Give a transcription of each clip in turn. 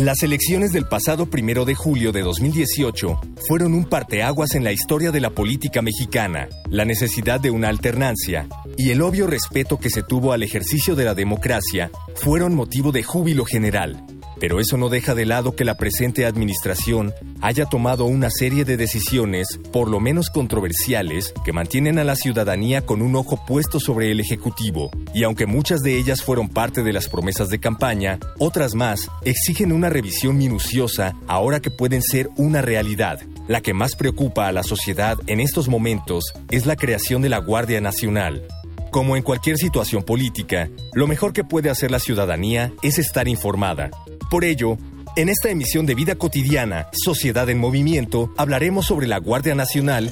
Las elecciones del pasado primero de julio de 2018 fueron un parteaguas en la historia de la política mexicana, la necesidad de una alternancia y el obvio respeto que se tuvo al ejercicio de la democracia fueron motivo de júbilo general. Pero eso no deja de lado que la presente administración haya tomado una serie de decisiones, por lo menos controversiales, que mantienen a la ciudadanía con un ojo puesto sobre el Ejecutivo. Y aunque muchas de ellas fueron parte de las promesas de campaña, otras más exigen una revisión minuciosa ahora que pueden ser una realidad. La que más preocupa a la sociedad en estos momentos es la creación de la Guardia Nacional, como en cualquier situación política, lo mejor que puede hacer la ciudadanía es estar informada. Por ello, en esta emisión de Vida Cotidiana, Sociedad en Movimiento, hablaremos sobre la Guardia Nacional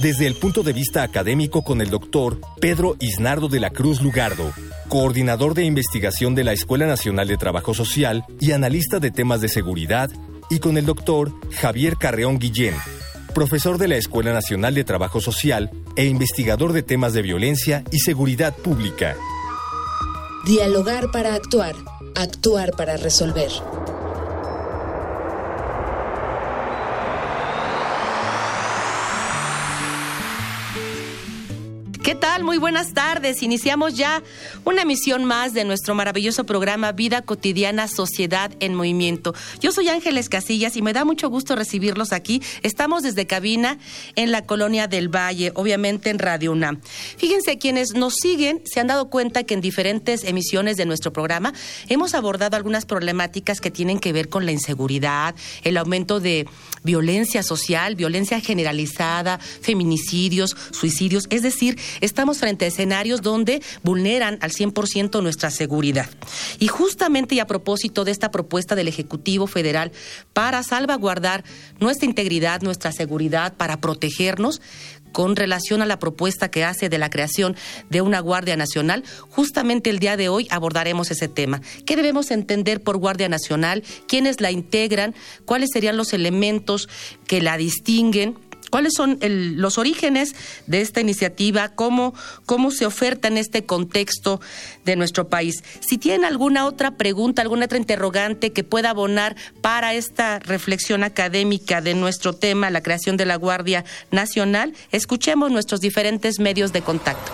desde el punto de vista académico con el doctor Pedro Isnardo de la Cruz Lugardo, coordinador de investigación de la Escuela Nacional de Trabajo Social y analista de temas de seguridad, y con el doctor Javier Carreón Guillén, profesor de la Escuela Nacional de Trabajo Social e investigador de temas de violencia y seguridad pública. Dialogar para actuar, actuar para resolver. ¿Qué tal? Muy buenas tardes. Iniciamos ya una emisión más de nuestro maravilloso programa Vida Cotidiana, Sociedad en Movimiento. Yo soy Ángeles Casillas y me da mucho gusto recibirlos aquí. Estamos desde cabina en la colonia del Valle, obviamente en Radio UNAM. Fíjense, quienes nos siguen se han dado cuenta que en diferentes emisiones de nuestro programa hemos abordado algunas problemáticas que tienen que ver con la inseguridad, el aumento de violencia social, violencia generalizada, feminicidios, suicidios, es decir, estamos frente a escenarios donde vulneran al 100% nuestra seguridad. Y justamente y a propósito de esta propuesta del Ejecutivo Federal para salvaguardar nuestra integridad, nuestra seguridad, para protegernos, con relación a la propuesta que hace de la creación de una Guardia Nacional. Justamente el día de hoy abordaremos ese tema. ¿Qué debemos entender por Guardia Nacional? ¿Quiénes la integran? ¿Cuáles serían los elementos que la distinguen? ¿Cuáles son los orígenes de esta iniciativa? ¿Cómo, ¿Cómo se oferta en este contexto de nuestro país? Si tienen alguna otra pregunta, alguna otra interrogante que pueda abonar para esta reflexión académica de nuestro tema, la creación de la Guardia Nacional, escuchemos nuestros diferentes medios de contacto.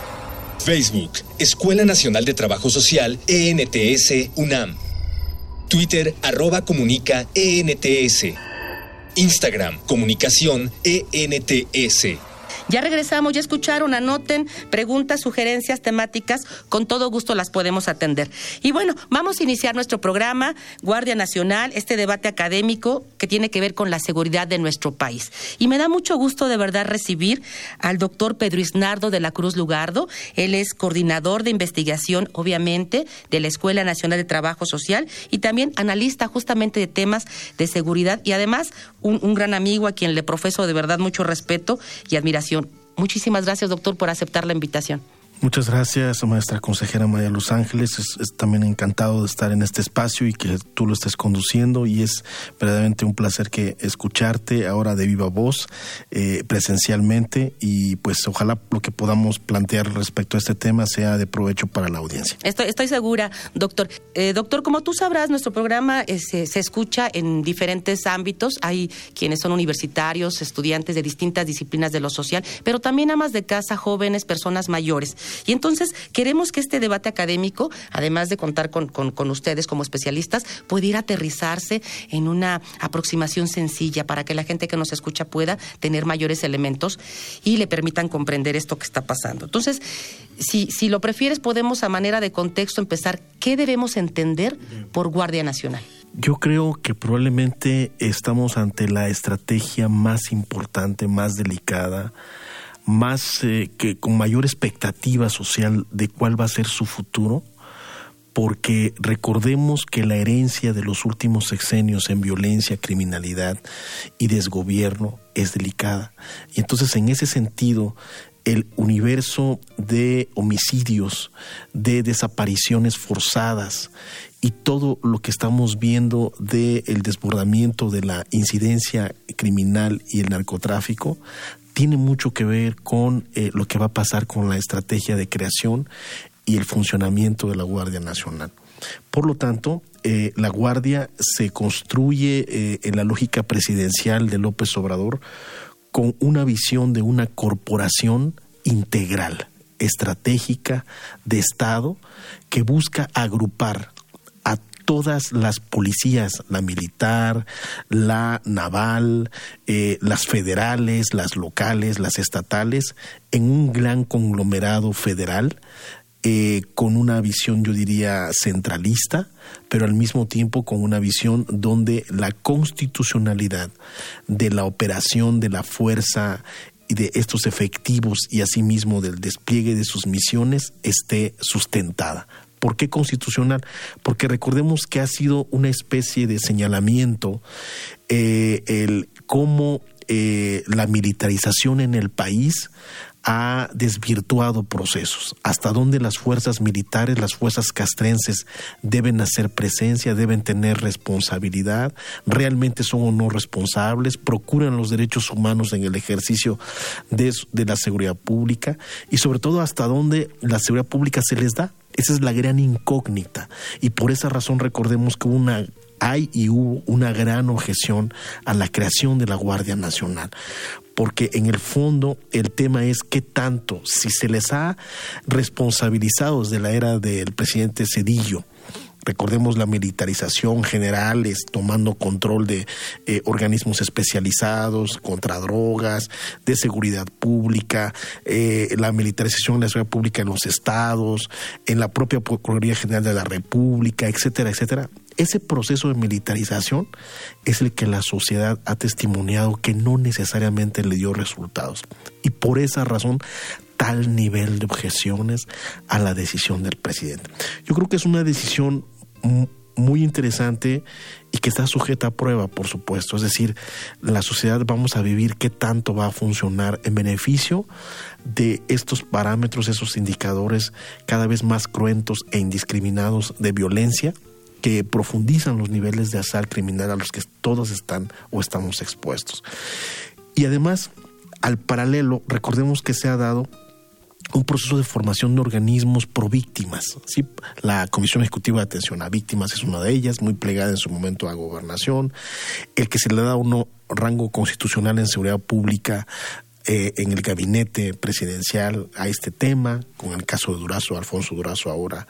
Facebook, Escuela Nacional de Trabajo Social, ENTS, UNAM. Twitter, arroba comunica, ENTS. Instagram, comunicación ENTS. Ya regresamos, ya escucharon, anoten preguntas, sugerencias, temáticas, con todo gusto las podemos atender. Y bueno, vamos a iniciar nuestro programa, Guardia Nacional, este debate académico que tiene que ver con la seguridad de nuestro país. Y me da mucho gusto de verdad recibir al doctor Pedro Isnardo de la Cruz Lugardo. Él es coordinador de investigación, obviamente, de la Escuela Nacional de Trabajo Social y también analista justamente de temas de seguridad y además un, un gran amigo a quien le profeso de verdad mucho respeto y admiración Muchísimas gracias, doctor, por aceptar la invitación. Muchas gracias, maestra consejera María Los Ángeles. Es, también encantado de estar en este espacio y que tú lo estés conduciendo y es verdaderamente un placer que escucharte ahora de viva voz, eh, presencialmente y pues ojalá lo que podamos plantear respecto a este tema sea de provecho para la audiencia. Estoy, estoy segura, doctor. Eh, doctor, como tú sabrás, nuestro programa eh, se, se escucha en diferentes ámbitos. Hay quienes son universitarios, estudiantes de distintas disciplinas de lo social, pero también amas de casa, jóvenes, personas mayores. Y entonces queremos que este debate académico, además de contar con, con, ustedes como especialistas, pudiera aterrizarse en una aproximación sencilla para que la gente que nos escucha pueda tener mayores elementos y le permitan comprender esto que está pasando. Entonces, si, si lo prefieres, podemos a manera de contexto empezar, ¿qué debemos entender por Guardia Nacional? Yo creo que probablemente estamos ante la estrategia más importante, más delicada, más eh, que con mayor expectativa social de cuál va a ser su futuro porque recordemos que la herencia de los últimos sexenios en violencia, criminalidad y desgobierno es delicada. Y entonces en ese sentido, el universo de homicidios, de desapariciones forzadas y todo lo que estamos viendo del el desbordamiento de la incidencia criminal y el narcotráfico tiene mucho que ver con eh, lo que va a pasar con la estrategia de creación y el funcionamiento de la Guardia Nacional. Por lo tanto, eh, la Guardia se construye eh, en la lógica presidencial de López Obrador con una visión de una corporación integral, estratégica, de Estado, que busca agrupar todas las policías, la militar, la naval, eh, las federales, las locales, las estatales, en un gran conglomerado federal eh, con una visión, yo diría, centralista, pero al mismo tiempo con una visión donde la constitucionalidad de la operación de la fuerza y de estos efectivos y asimismo del despliegue de sus misiones esté sustentada. ¿Por qué constitucional? Porque recordemos que ha sido una especie de señalamiento eh, el cómo eh, la militarización en el país ha desvirtuado procesos, hasta donde las fuerzas militares, las fuerzas castrenses deben hacer presencia, deben tener responsabilidad, realmente son o no responsables, procuran los derechos humanos en el ejercicio de, de la seguridad pública y sobre todo hasta dónde la seguridad pública se les da. Esa es la gran incógnita y por esa razón recordemos que una hay y hubo una gran objeción a la creación de la Guardia Nacional porque en el fondo el tema es qué tanto, si se les ha responsabilizado desde la era del presidente Cedillo, recordemos la militarización generales tomando control de eh, organismos especializados contra drogas, de seguridad pública, eh, la militarización de la seguridad pública en los estados, en la propia Procuraduría General de la República, etcétera, etcétera. Ese proceso de militarización es el que la sociedad ha testimoniado que no necesariamente le dio resultados. Y por esa razón, tal nivel de objeciones a la decisión del presidente. Yo creo que es una decisión muy interesante y que está sujeta a prueba, por supuesto. Es decir, la sociedad vamos a vivir qué tanto va a funcionar en beneficio de estos parámetros, esos indicadores cada vez más cruentos e indiscriminados de violencia que profundizan los niveles de azar criminal a los que todos están o estamos expuestos. Y además, al paralelo, recordemos que se ha dado un proceso de formación de organismos pro víctimas. ¿sí? La Comisión Ejecutiva de Atención a Víctimas es una de ellas, muy plegada en su momento a gobernación. El que se le da uno rango constitucional en seguridad pública eh, en el gabinete presidencial a este tema, con el caso de Durazo, Alfonso Durazo ahora,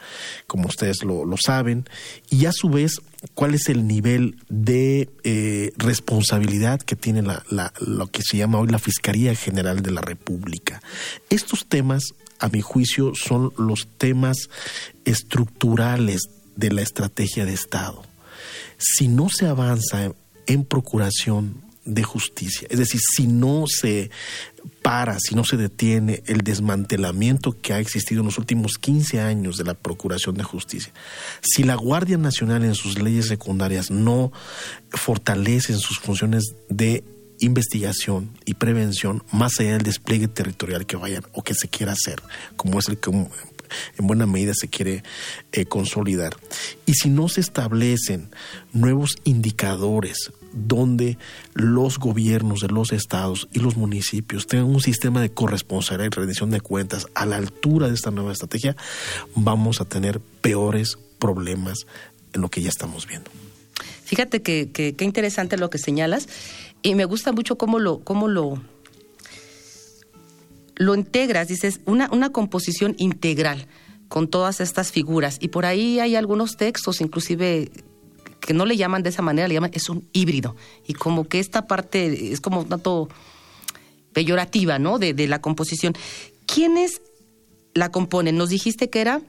como ustedes lo, saben, y a su vez, cuál es el nivel de eh, responsabilidad que tiene la, lo que se llama hoy la Fiscalía General de la República. Estos temas, a mi juicio, son los temas estructurales de la estrategia de Estado. Si no se avanza en procuración de justicia. Es decir, si no se para, si no se detiene el desmantelamiento que ha existido en los últimos 15 años de la Procuración de Justicia, si la Guardia Nacional en sus leyes secundarias no fortalece sus funciones de investigación y prevención más allá del despliegue territorial que vayan o que se quiera hacer, como es el que en buena medida se quiere eh, consolidar. Y si no se establecen nuevos indicadores donde los gobiernos de los estados y los municipios tengan un sistema de corresponsabilidad y rendición de cuentas a la altura de esta nueva estrategia, vamos a tener peores problemas en lo que ya estamos viendo. Fíjate que, qué interesante lo que señalas y me gusta mucho cómo lo, cómo lo, lo integras, dices, una, una composición integral con todas estas figuras. Y por ahí hay algunos textos, inclusive que no le llaman de esa manera, le llaman, es un híbrido. Y como que esta parte es como un tanto peyorativa, ¿no? De, de la composición. ¿Quiénes la componen? Nos dijiste que era...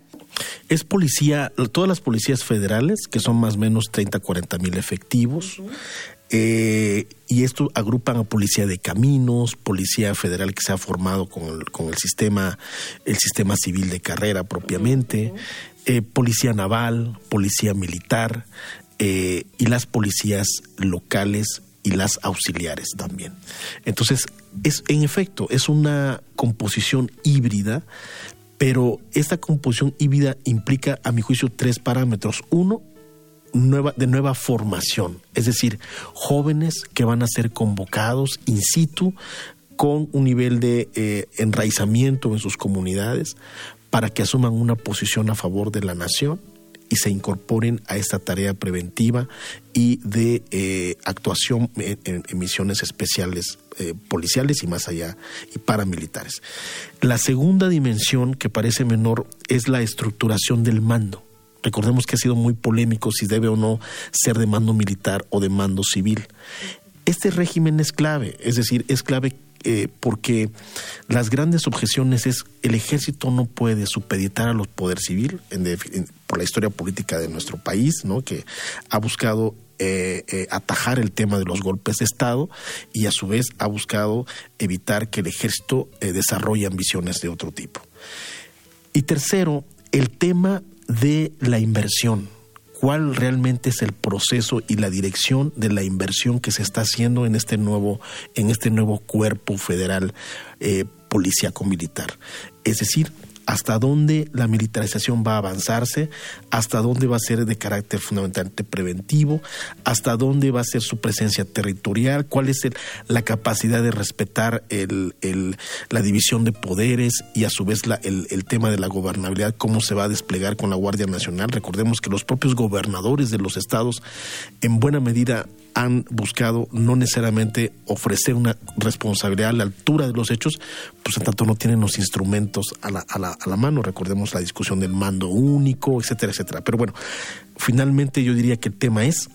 Es policía, todas las policías federales, que son más o menos 30, 40 mil efectivos. Eh, y esto agrupan a policía de caminos, policía federal que se ha formado con el, con el sistema, el sistema civil de carrera propiamente, eh, policía naval, policía militar eh, y las policías locales y las auxiliares también. Entonces, es en efecto, es una composición híbrida, pero esta composición híbrida implica, a mi juicio, tres parámetros. Uno, nueva, de nueva formación, es decir, jóvenes que van a ser convocados in situ con un nivel de eh, enraizamiento en sus comunidades para que asuman una posición a favor de la nación y se incorporen a esta tarea preventiva y de eh, actuación en, misiones especiales eh, policiales y más allá y paramilitares. La segunda dimensión que parece menor es la estructuración del mando. Recordemos que ha sido muy polémico si debe o no ser de mando militar o de mando civil. Este régimen es clave, es decir, es clave eh, porque las grandes objeciones es el ejército no puede supeditar a los poder civil por la historia política de nuestro país, ¿no? que ha buscado eh, eh, atajar el tema de los golpes de Estado y a su vez ha buscado evitar que el ejército desarrolle ambiciones de otro tipo. Y tercero, el tema de la inversión cuál realmente es el proceso y la dirección de la inversión que se está haciendo en este nuevo, en este nuevo cuerpo federal eh, policíaco militar. Es decir, hasta dónde la militarización va a avanzarse, hasta dónde va a ser de carácter fundamentalmente preventivo, hasta dónde va a ser su presencia territorial, cuál es la capacidad de respetar el, la división de poderes y a su vez el, el tema de la gobernabilidad, cómo se va a desplegar con la Guardia Nacional. Recordemos que los propios gobernadores de los estados en buena medida han buscado no necesariamente ofrecer una responsabilidad a la altura de los hechos, pues en tanto no tienen los instrumentos a la, a la, a la mano. Recordemos la discusión del mando único, etcétera, etcétera. Pero bueno, finalmente yo diría que el tema es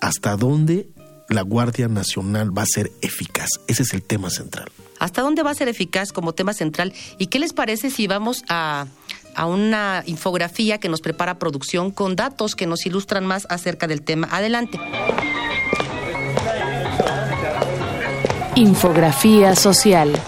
hasta dónde la Guardia Nacional va a ser eficaz. Ese es el tema central. ¿Hasta dónde va a ser eficaz como tema central? ¿Y qué les parece si vamos a, a una infografía que nos prepara producción con datos que nos ilustran más acerca del tema? Adelante. Infografía social.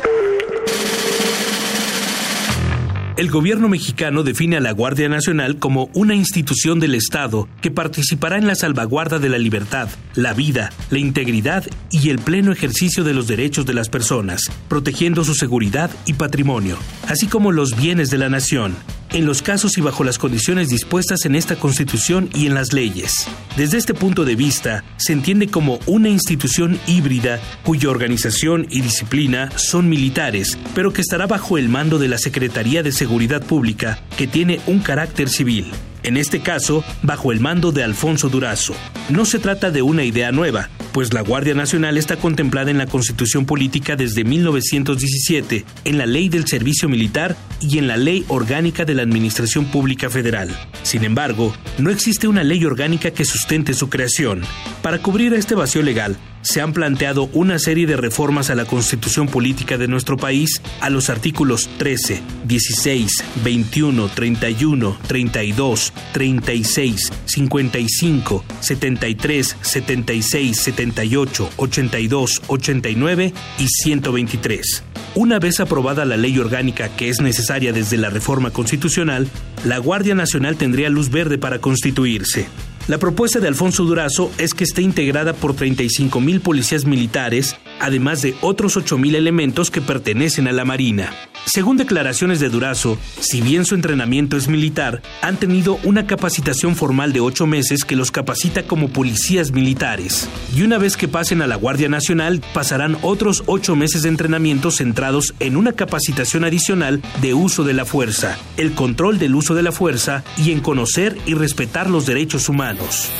El gobierno mexicano define a la Guardia Nacional como una institución del Estado que participará en la salvaguarda de la libertad, la vida, la integridad y el pleno ejercicio de los derechos de las personas, protegiendo su seguridad y patrimonio, así como los bienes de la nación, en los casos y bajo las condiciones dispuestas en esta Constitución y en las leyes. Desde este punto de vista, se entiende como una institución híbrida cuya organización y disciplina son militares, pero que estará bajo el mando de la Secretaría de Seguridad Pública, que tiene un carácter civil en este caso bajo el mando de Alfonso Durazo. No se trata de una idea nueva, pues la Guardia Nacional está contemplada en la Constitución Política desde 1917, en la Ley del Servicio Militar y en la Ley Orgánica de la Administración Pública Federal. Sin embargo, no existe una ley orgánica que sustente su creación. Para cubrir este vacío legal, se han planteado una serie de reformas a la constitución política de nuestro país a los artículos 13, 16, 21, 31, 32, 36, 55, 73, 76, 78, 82, 89 y 123. Una vez aprobada la ley orgánica que es necesaria desde la reforma constitucional, la Guardia Nacional tendría luz verde para constituirse. La propuesta de Alfonso Durazo es que esté integrada por 35 mil policías militares, además de otros 8 mil elementos que pertenecen a la Marina. Según declaraciones de Durazo, si bien su entrenamiento es militar, han tenido una capacitación formal de ocho meses que los capacita como policías militares. Y una vez que pasen a la Guardia Nacional, pasarán otros ocho meses de entrenamiento centrados en una capacitación adicional de uso de la fuerza, el control del uso de la fuerza y en conocer y respetar los derechos humanos.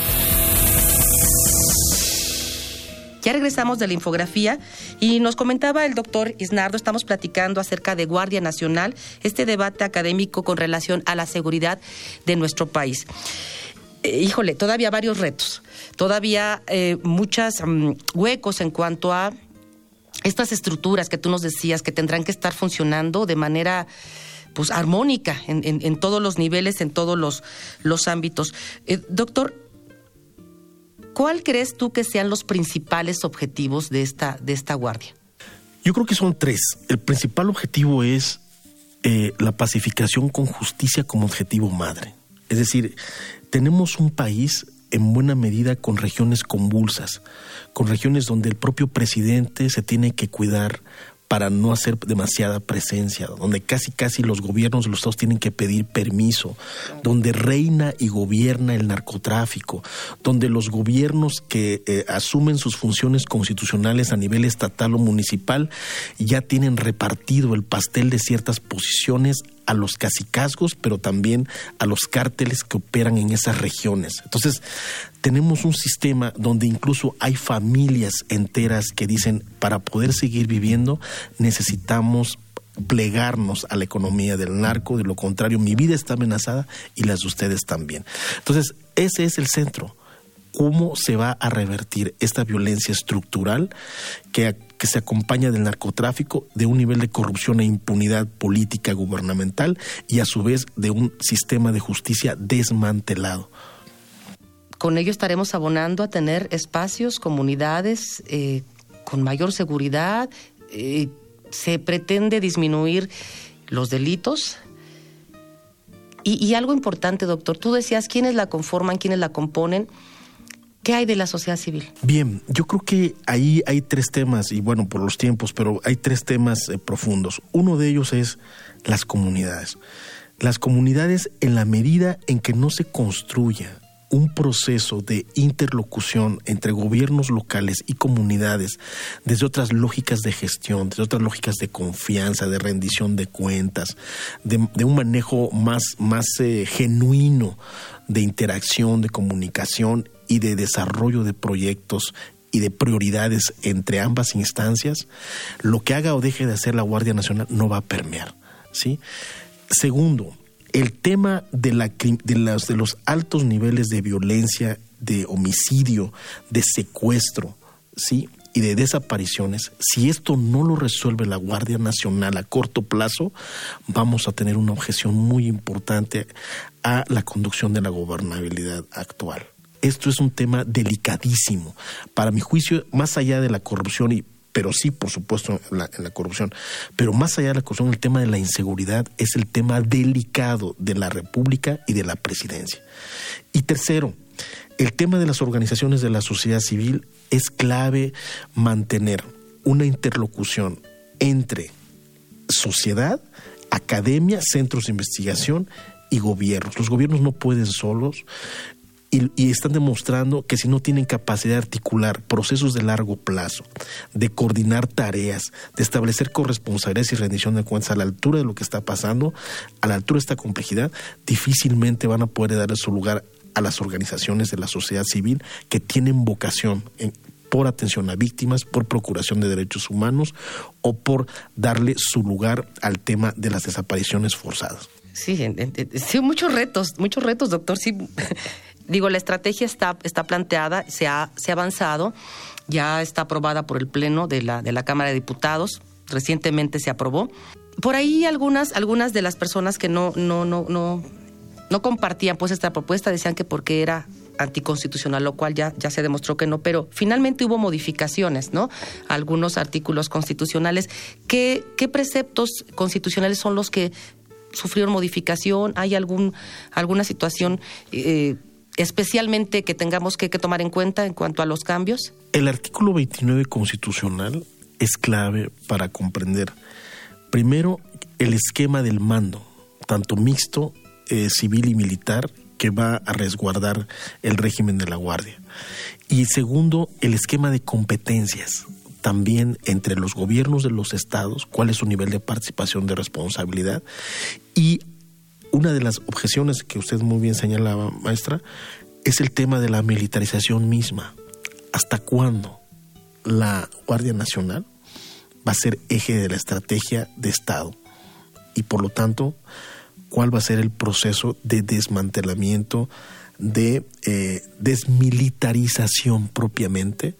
Ya regresamos de la infografía y nos comentaba el doctor Isnardo, estamos platicando acerca de Guardia Nacional, este debate académico con relación a la seguridad de nuestro país. Eh, híjole, todavía varios retos, todavía eh, muchos mm, huecos en cuanto a estas estructuras que tú nos decías que tendrán que estar funcionando de manera pues armónica en, todos los niveles, en todos los, los ámbitos. Eh, doctor, ¿Cuál crees tú que sean los principales objetivos de esta, de esta guardia? Yo creo que son tres. El principal objetivo es eh, la pacificación con justicia como objetivo madre. Es decir, tenemos un país en buena medida con regiones convulsas, con regiones donde el propio presidente se tiene que cuidar para no hacer demasiada presencia, donde casi casi los gobiernos de los estados tienen que pedir permiso, donde reina y gobierna el narcotráfico, donde los gobiernos que eh, asumen sus funciones constitucionales a nivel estatal o municipal ya tienen repartido el pastel de ciertas posiciones a los cacicazgos, pero también a los cárteles que operan en esas regiones. Entonces, tenemos un sistema donde incluso hay familias enteras que dicen, para poder seguir viviendo, necesitamos plegarnos a la economía del narco, de lo contrario mi vida está amenazada y las de ustedes también. Entonces, ese es el centro. ¿Cómo se va a revertir esta violencia estructural que, que se acompaña del narcotráfico, de un nivel de corrupción e impunidad política gubernamental y a su vez de un sistema de justicia desmantelado? Con ello estaremos abonando a tener espacios, comunidades eh, con mayor seguridad. Eh, se pretende disminuir los delitos. Y, y, algo importante, doctor, tú decías quiénes la conforman, quiénes la componen. ¿Qué hay de la sociedad civil? Bien, yo creo que ahí hay tres temas, y bueno, por los tiempos, pero hay tres temas eh, profundos. Uno de ellos es las comunidades. Las comunidades en la medida en que no se construya un proceso de interlocución entre gobiernos locales y comunidades desde otras lógicas de gestión, desde otras lógicas de confianza, de rendición de cuentas, de, un manejo más, más eh, genuino de interacción, de comunicación y de desarrollo de proyectos y de prioridades entre ambas instancias, lo que haga o deje de hacer la Guardia Nacional no va a permear. ¿sí? Segundo, el tema de, la, de, los, de los altos niveles de violencia, de homicidio, de secuestro, ¿sí? y de desapariciones, si esto no lo resuelve la Guardia Nacional a corto plazo, vamos a tener una objeción muy importante a la conducción de la gobernabilidad actual. Esto es un tema delicadísimo. Para mi juicio, más allá de la corrupción y pero sí, por supuesto, en la, corrupción. Pero más allá de la corrupción, el tema de la inseguridad es el tema delicado de la República y de la presidencia. Y tercero, el tema de las organizaciones de la sociedad civil es clave mantener una interlocución entre sociedad, academia, centros de investigación y gobiernos. Los gobiernos no pueden solos y, están demostrando que si no tienen capacidad de articular procesos de largo plazo, de coordinar tareas, de establecer corresponsabilidades y rendición de cuentas a la altura de lo que está pasando, a la altura de esta complejidad, difícilmente van a poder darle su lugar a las organizaciones de la sociedad civil que tienen vocación por atención a víctimas, por procuración de derechos humanos o por darle su lugar al tema de las desapariciones forzadas. Sí, sí muchos retos, muchos retos, doctor. Sí, digo, la estrategia está, está planteada, se ha, se ha avanzado, ya está aprobada por el Pleno de la, de la Cámara de Diputados, recientemente se aprobó. Por ahí algunas, algunas de las personas que no, no, no, no, no compartían pues esta propuesta decían que porque era anticonstitucional, lo cual ya, ya se demostró que no, pero finalmente hubo modificaciones, ¿no? Algunos artículos constitucionales. ¿Qué, qué preceptos constitucionales son los que sufrieron modificación? ¿Hay algún, alguna situación eh, especialmente que tengamos que, tomar en cuenta en cuanto a los cambios? El artículo 29 constitucional es clave para comprender, primero, el esquema del mando, tanto mixto, eh, civil y militar, que va a resguardar el régimen de la Guardia. Y segundo, el esquema de competencias, también entre los gobiernos de los estados, cuál es su nivel de participación de responsabilidad y una de las objeciones que usted muy bien señalaba, maestra, es el tema de la militarización misma. ¿Hasta cuándo la Guardia Nacional va a ser eje de la estrategia de Estado? Y por lo tanto, ¿cuál va a ser el proceso de desmantelamiento, de eh, desmilitarización propiamente,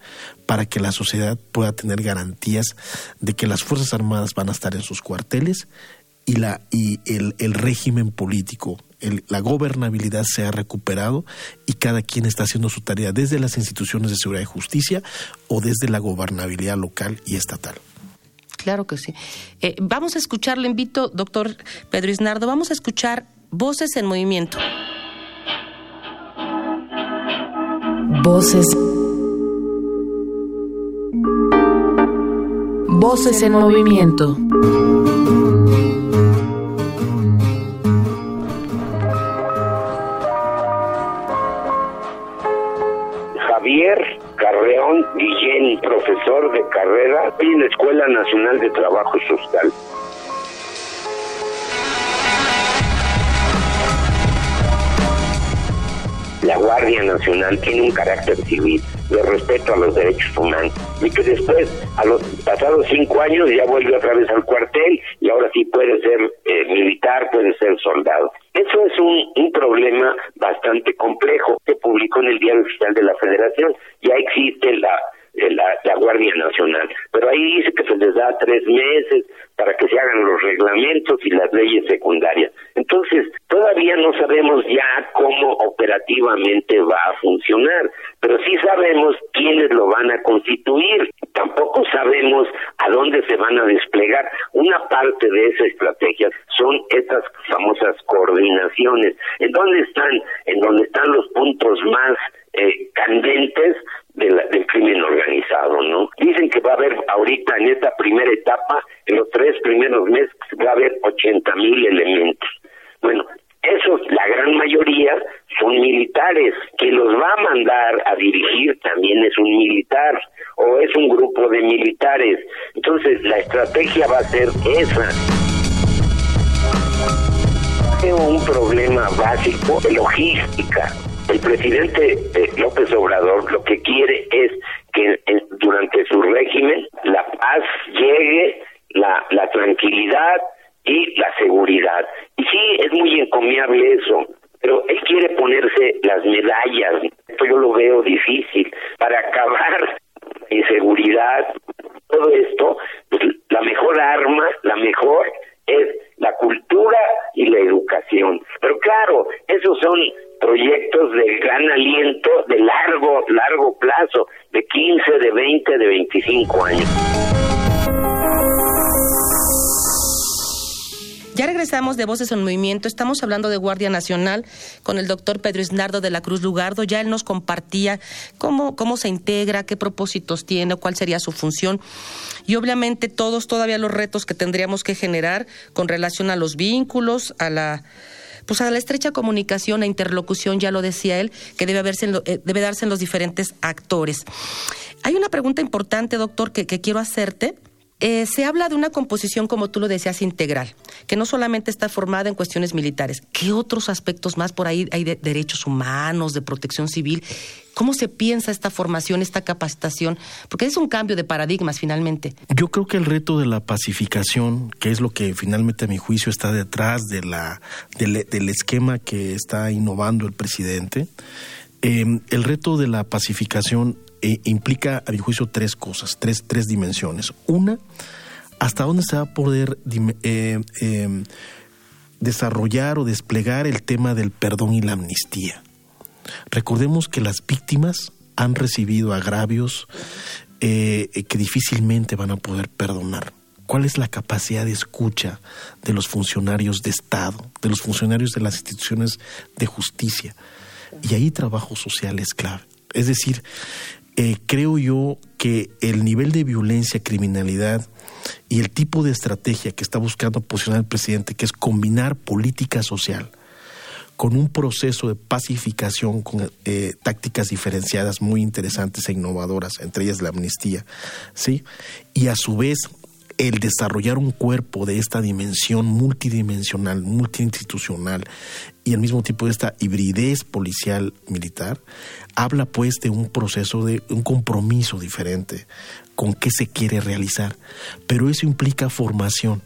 para que la sociedad pueda tener garantías de que las Fuerzas Armadas van a estar en sus cuarteles y, la, y el, el régimen político, el, la gobernabilidad se ha recuperado y cada quien está haciendo su tarea desde las instituciones de seguridad y justicia o desde la gobernabilidad local y estatal. Claro que sí. Eh, vamos a escuchar, le invito, doctor Pedro Isnardo, vamos a escuchar Voces en Movimiento. Voces. Voces en movimiento. Carrera en la Escuela Nacional de Trabajo Social. la Guardia Nacional tiene un carácter civil de respeto a los derechos humanos y que después, a los pasados cinco años, ya vuelve otra vez al cuartel y ahora sí puede ser eh, militar, puede ser soldado. Eso es un, un problema bastante complejo que publicó en el Diario Oficial de la Federación. Ya existe la la, la, Guardia Nacional. Pero ahí dice que se les da tres meses para que se hagan los reglamentos y las leyes secundarias. Entonces, todavía no sabemos ya cómo operativamente va a funcionar, pero sí sabemos quiénes lo van a constituir. Tampoco sabemos a dónde se van a desplegar. Una parte de esa estrategia son estas famosas coordinaciones. ¿En dónde están? En dónde están los puntos más eh, candentes del crimen organizado, ¿no? Dicen que va a haber ahorita en esta primera etapa, en los tres primeros meses, va a haber 80 mil elementos. Bueno, esos, la gran mayoría, son militares. Que los va a mandar a dirigir también es un militar o es un grupo de militares. Entonces, la estrategia va a ser esa. Tengo un problema básico de logística el presidente eh, López Obrador lo que quiere es que durante su régimen la paz llegue, la, la tranquilidad y la seguridad. Y sí, es muy encomiable eso, pero él quiere ponerse las medallas. Esto yo lo veo difícil. Para acabar inseguridad, todo esto, pues, la mejor arma, la mejor es la cultura y la educación. Pero claro, esos son proyectos de gran aliento, de largo, largo plazo, de 15, de 20, de 25 años. Ya regresamos de Voces en Movimiento. Estamos hablando de Guardia Nacional con el doctor Pedro Isnardo de la Cruz Lugardo. Ya él nos compartía cómo, cómo se integra, qué propósitos tiene, cuál sería su función. Y obviamente todos todavía los retos que tendríamos que generar con relación a los vínculos, a la pues a la estrecha comunicación e interlocución, ya lo decía él, que debe, haberse eh, debe darse en los diferentes actores. Hay una pregunta importante, doctor, que, quiero hacerte. Eh, se habla de una composición, como tú lo decías, integral, que no solamente está formada en cuestiones militares. ¿Qué otros aspectos más por ahí hay de derechos humanos, de protección civil? ¿Cómo se piensa esta formación, esta capacitación? Porque es un cambio de paradigmas finalmente. Yo creo que el reto de la pacificación, que es lo que finalmente a mi juicio está detrás de la, del, esquema que está innovando el presidente, em, el reto de la pacificación eh, implica, a mi juicio, tres cosas, tres, tres dimensiones. Una, hasta dónde se va a poder eh, em, desarrollar o desplegar el tema del perdón y la amnistía. Recordemos que las víctimas han recibido agravios eh, que difícilmente van a poder perdonar. ¿Cuál es la capacidad de escucha de los funcionarios de Estado, de los funcionarios de las instituciones de justicia? Y ahí trabajo social es clave. Es decir, eh, creo yo que el nivel de violencia, criminalidad y el tipo de estrategia que está buscando posicionar el presidente, que es combinar política social, con un proceso de pacificación con eh, tácticas diferenciadas muy interesantes e innovadoras, entre ellas la amnistía, ¿sí? Y a su vez el desarrollar un cuerpo de esta dimensión multidimensional, multiinstitucional y al mismo tiempo esta hibridez policial militar, habla pues de un proceso de un compromiso diferente con qué se quiere realizar, pero eso implica formación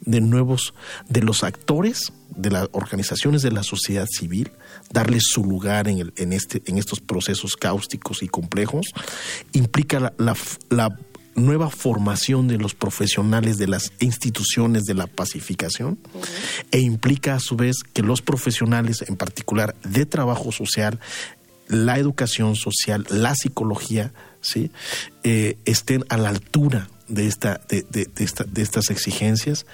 de nuevos de los actores de las organizaciones de la sociedad civil, darles su lugar en, el, en, este, en estos procesos cáusticos y complejos, implica la, nueva formación de los profesionales de las instituciones de la pacificación e implica a su vez que los profesionales, en particular de trabajo social, la educación social, la psicología, ¿sí? Eh, estén a la altura de, esta, de, de, de, esta, de estas exigencias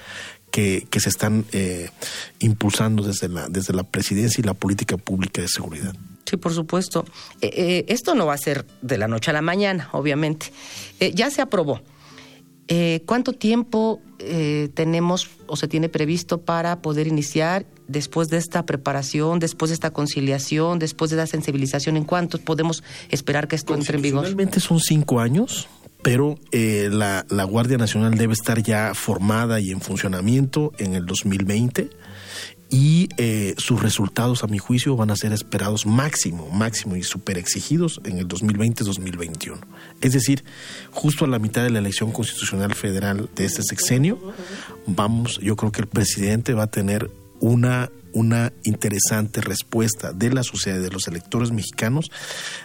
que, se están eh, impulsando desde la, desde la presidencia y la política pública de seguridad. Sí, por supuesto. Eh, eh, esto no va a ser de la noche a la mañana, obviamente. ya se aprobó. ¿Cuánto tiempo tenemos o se tiene previsto para poder iniciar después de esta preparación, después de esta conciliación, después de la sensibilización? ¿En cuánto podemos esperar que esto entre en vigor? Realmente son cinco años pero eh, la, la, Guardia Nacional debe estar ya formada y en funcionamiento en el 2020 y eh, sus resultados, a mi juicio, van a ser esperados máximo, máximo y súper exigidos en el 2020-2021. Es decir, justo a la mitad de la elección constitucional federal de este sexenio, vamos, yo creo que el presidente va a tener una una interesante respuesta de la sociedad, de los electores mexicanos,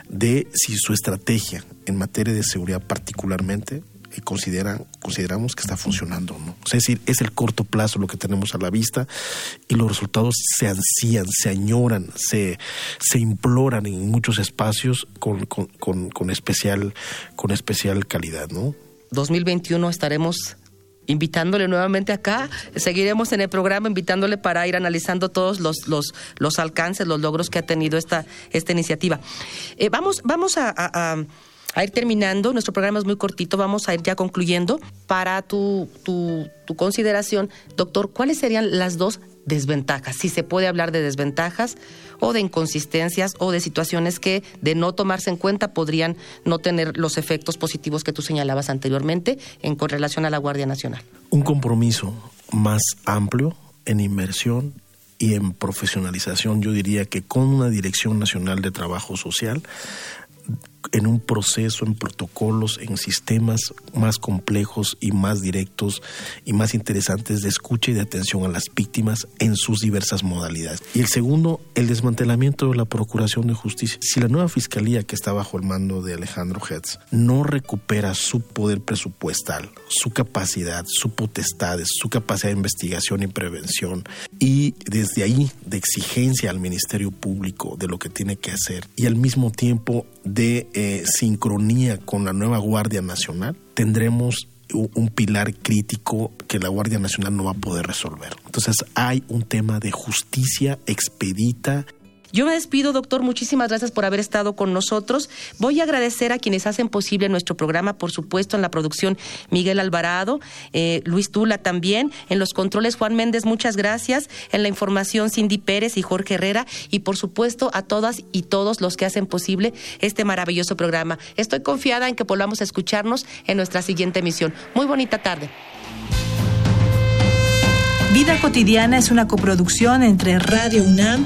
de si su estrategia en materia de seguridad particularmente eh, consideran, consideramos que está funcionando no. es decir, es el corto plazo lo que tenemos a la vista y los resultados se ansían, se añoran, se, se imploran en muchos espacios con, con, con especial, con especial calidad, ¿no? 2021 estaremos invitándole nuevamente acá. Seguiremos en el programa invitándole para ir analizando todos los, los, los alcances, los logros que ha tenido esta, esta iniciativa. Eh, vamos vamos a, ir terminando. Nuestro programa es muy cortito. Vamos a ir ya concluyendo. Para tu, tu, tu consideración, doctor, ¿cuáles serían las dos desventajas? Si se puede hablar de desventajas o de inconsistencias o de situaciones que de no tomarse en cuenta podrían no tener los efectos positivos que tú señalabas anteriormente en con relación a la Guardia Nacional. Un compromiso más amplio en inversión y en profesionalización, yo diría que con una Dirección Nacional de Trabajo Social en un proceso, en protocolos, en sistemas más complejos y más directos y más interesantes de escucha y de atención a las víctimas en sus diversas modalidades. Y el segundo, el desmantelamiento de la Procuración de Justicia. Si la nueva Fiscalía que está bajo el mando de Alejandro Hetz no recupera su poder presupuestal, su capacidad, su potestades, su capacidad de investigación y prevención y desde ahí de exigencia al Ministerio Público de lo que tiene que hacer y al mismo tiempo de eh, sincronía con la nueva Guardia Nacional, tendremos un pilar crítico que la Guardia Nacional no va a poder resolver. Entonces hay un tema de justicia expedita yo me despido, doctor. Muchísimas gracias por haber estado con nosotros. Voy a agradecer a quienes hacen posible nuestro programa, por supuesto, en la producción Miguel Alvarado, eh, Luis Tula también, en los controles Juan Méndez, muchas gracias, en la información Cindy Pérez y Jorge Herrera, y por supuesto a todas y todos los que hacen posible este maravilloso programa. Estoy confiada en que volvamos a escucharnos en nuestra siguiente emisión. Muy bonita tarde. Vida cotidiana es una coproducción entre Radio UNAM